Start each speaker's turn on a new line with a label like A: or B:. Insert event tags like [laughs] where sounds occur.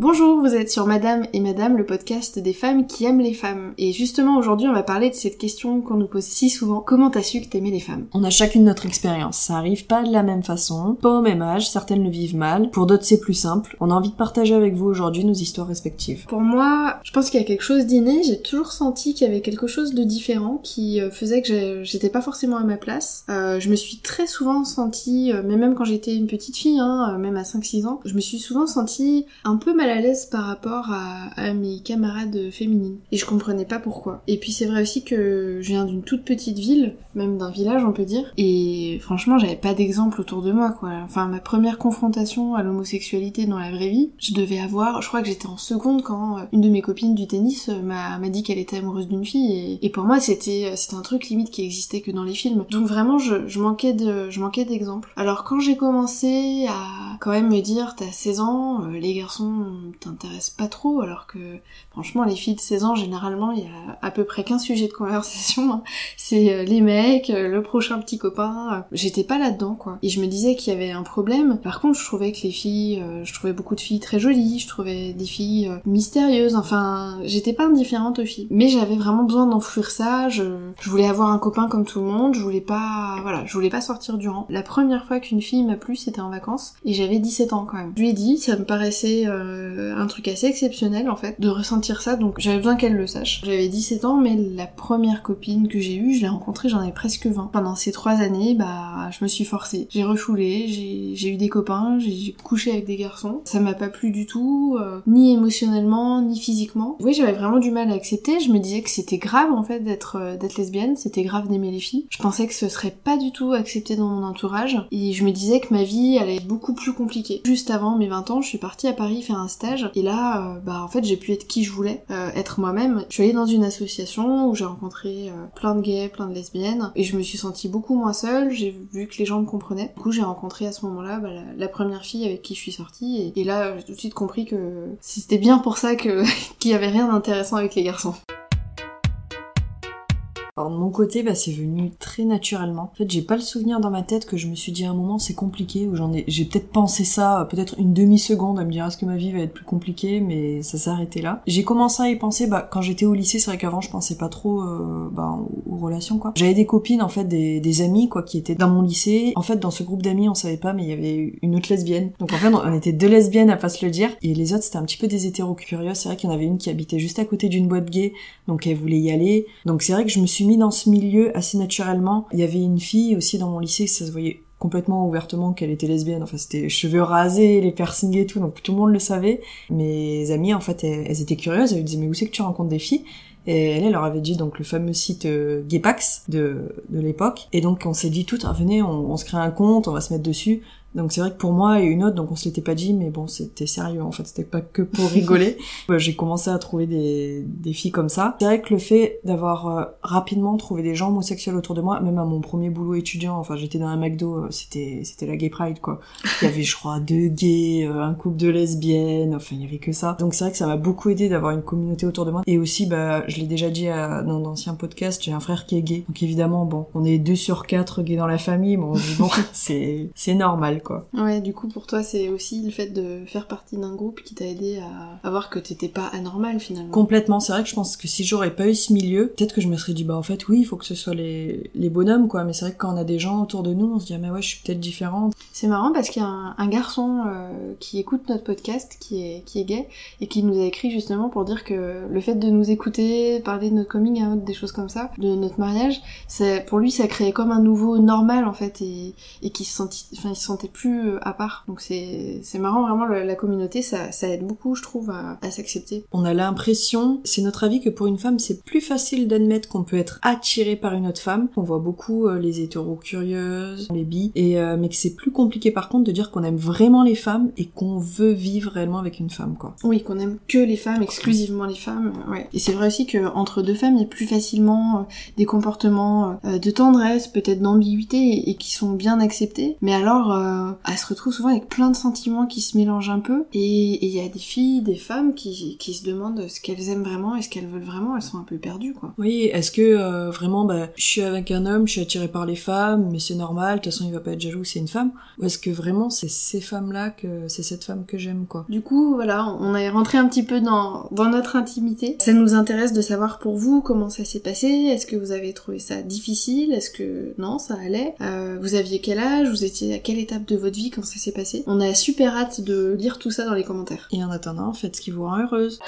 A: Bonjour, vous êtes sur Madame et Madame, le podcast des femmes qui aiment les femmes. Et justement aujourd'hui on va parler de cette question qu'on nous pose si souvent, comment t'as su que t'aimais les femmes?
B: On a chacune notre expérience, ça arrive pas de la même façon, pas au même âge, certaines le vivent mal, pour d'autres c'est plus simple. On a envie de partager avec vous aujourd'hui nos histoires respectives.
A: Pour moi, je pense qu'il y a quelque chose d'inné, j'ai toujours senti qu'il y avait quelque chose de différent qui euh, faisait que j'étais pas forcément à ma place. Euh, je me suis très souvent sentie, euh, mais même quand j'étais une petite fille, hein, même à 5-6 ans, je me suis souvent sentie un peu mal à l'aise par rapport à, mes camarades féminines. Et je comprenais pas pourquoi. Et puis c'est vrai aussi que je viens d'une toute petite ville, même d'un village on peut dire, et franchement j'avais pas d'exemple autour de moi quoi. Enfin ma première confrontation à l'homosexualité dans la vraie vie, je devais avoir, je crois que j'étais en seconde quand euh, une de mes copines du tennis euh, m'a dit qu'elle était amoureuse d'une fille, et, pour moi c'était euh, c'était un truc limite qui existait que dans les films. Donc vraiment je, je manquais de je manquais d'exemples. Alors quand j'ai commencé à quand même me dire t'as 16 ans, les garçons t'intéresse pas trop, alors que franchement les filles de 16 ans généralement il y a à peu près qu'un sujet de conversation, hein. c'est euh, les mecs, euh, le prochain petit copain. J'étais pas là-dedans quoi. Et je me disais qu'il y avait un problème. Par contre je trouvais que les filles, euh, je trouvais beaucoup de filles très jolies, je trouvais des filles mystérieuses, enfin j'étais pas indifférente aux filles. Mais j'avais vraiment besoin d'enfouir ça, je, je voulais avoir un copain comme tout le monde, je voulais pas, voilà, je voulais pas sortir du rang. La première fois qu'une fille m'a plu c'était en vacances et j'avais 17 ans quand même. Je lui ai dit, ça me paraissait un truc assez exceptionnel en fait, de ressentir ça, donc j'avais besoin qu'elle le sache. J'avais 17 ans, mais la première copine que j'ai eue, je l'ai rencontrée, j'en avais presque 20. Pendant ces trois années, bah, je me suis forcée. J'ai refoulé, j'ai eu des copains, j'ai couché avec des garçons. Ça m'a pas plu du tout, euh, ni émotionnellement, ni physiquement. Oui, j'avais vraiment du mal à accepter. Je me disais que c'était grave en fait d'être euh, lesbienne, c'était grave d'aimer les filles. Je pensais que ce serait pas du tout accepté dans mon entourage, et je me disais que ma vie allait être beaucoup plus Juste avant mes 20 ans, je suis partie à Paris faire un stage, et là, euh, bah en fait, j'ai pu être qui je voulais, être moi-même. Je suis allée dans une association où j'ai rencontré euh, plein de gays, plein de lesbiennes, et je me suis sentie beaucoup moins seule, j'ai vu que les gens me comprenaient. Du coup, j'ai rencontré à ce moment-là bah, la, première fille avec qui je suis sortie, et, là, j'ai tout de suite compris que c'était bien pour ça [laughs] qu'il y avait rien d'intéressant avec les garçons.
B: Alors de mon côté, bah, c'est venu très naturellement. En fait, j'ai pas le souvenir dans ma tête que je me suis dit à un moment c'est compliqué, ou j'en ai, j'ai peut-être pensé ça, peut-être une demi-seconde à me dire est-ce que ma vie va être plus compliquée, mais ça s'est arrêté là. J'ai commencé à y penser, bah, quand j'étais au lycée, c'est vrai qu'avant je pensais pas trop, euh, bah, aux, relations quoi. J'avais des copines en fait, des, des amis quoi, qui étaient dans mon lycée. En fait, dans ce groupe d'amis, on savait pas, mais il y avait une autre lesbienne. Donc en fait, on était deux lesbiennes à pas se le dire, et les autres c'était un petit peu des hétéros curieux. C'est vrai qu'il y en avait une qui habitait juste à côté d'une boîte gay, donc elle voulait y aller. Donc c'est vrai que je me suis dans ce milieu assez naturellement. Il y avait une fille aussi dans mon lycée, ça se voyait complètement ouvertement qu'elle était lesbienne. Enfin, c'était cheveux rasés, les piercings et tout, donc tout le monde le savait. Mes amies, en fait, elles, étaient curieuses. Elles me disaient, mais où c'est que tu rencontres des filles? Et elle, leur avait dit donc le fameux site euh, Gaypax de, de l'époque. Et donc on s'est dit tout, ah, venez, on, on, se crée un compte, on va se mettre dessus. Donc c'est vrai que pour moi et une autre, donc on se l'était pas dit, mais bon, c'était sérieux en fait, c'était pas que pour [laughs] rigoler. J'ai commencé à trouver des, des filles comme ça. C'est vrai que le fait d'avoir euh, rapidement trouvé des gens homosexuels autour de moi, même à mon premier boulot étudiant, enfin j'étais dans un McDo, euh, c'était c'était la gay pride quoi. Il y avait je crois deux gays, euh, un couple de lesbiennes, enfin il y avait que ça. Donc c'est vrai que ça m'a beaucoup aidé d'avoir une communauté autour de moi. Et aussi bah je l'ai déjà dit à, dans d'anciens podcasts, j'ai un frère qui est gay. Donc évidemment bon, on est deux sur quatre gays dans la famille, bon, bon [laughs] c'est c'est normal quoi.
A: Ouais, du coup pour toi c'est aussi le fait de faire partie d'un groupe qui t'a aidé à, voir que t'étais pas anormal finalement.
B: Complètement, c'est vrai que je pense que si j'aurais pas eu ce milieu, peut-être que je me serais dit bah en fait oui, il faut que ce soit les, les bonhommes quoi, mais c'est vrai que quand on a des gens autour de nous, on se dit ah mais ouais, je suis peut-être différente.
A: C'est marrant parce qu'il y a un, garçon euh, qui écoute notre podcast qui est qui est gay et qui nous a écrit justement pour dire que le fait de nous écouter, parler de notre coming out, des choses comme ça, de notre mariage, pour lui ça créait comme un nouveau normal en fait et, et qui se sentait enfin il se sentait plus euh, à part. Donc c'est marrant, vraiment, la, communauté, ça, ça, aide beaucoup, je trouve, à, à s'accepter.
B: On a l'impression, c'est notre avis, que pour une femme, c'est plus facile d'admettre qu'on peut être attiré par une autre femme. On voit beaucoup euh, les hétéros curieuses, les bi, et, euh, mais que c'est plus compliqué par contre de dire qu'on aime vraiment les femmes et qu'on veut vivre réellement avec une femme, quoi.
A: Oui, qu'on aime que les femmes, exclusivement les femmes, ouais. Et c'est vrai aussi que entre deux femmes, il y a plus facilement des comportements de tendresse, peut-être d'ambiguïté, et, qui sont bien acceptés. Mais alors, euh, elle se retrouve souvent avec plein de sentiments qui se mélangent un peu. Et il y a des filles, des femmes qui, qui se demandent ce qu'elles aiment vraiment et ce qu'elles veulent vraiment. Elles sont un peu perdues, quoi.
B: Oui, est-ce que euh, vraiment, bah, je suis avec un homme, je suis attirée par les femmes, mais c'est normal, de toute façon il va pas être jaloux, c'est une femme Ou est-ce que vraiment c'est ces femmes-là que c'est cette femme que j'aime, quoi?
A: Du coup, voilà, on est rentré un petit peu dans, dans notre intimité. Ça nous intéresse de savoir pour vous comment ça s'est passé. Est-ce que vous avez trouvé ça difficile? Est-ce que non, ça allait? Euh, Vous aviez quel âge? Vous étiez à quelle étape de votre vie quand ça s'est passé On a super hâte de lire tout ça dans les commentaires.
B: Et en attendant, faites ce qui vous rend heureuse.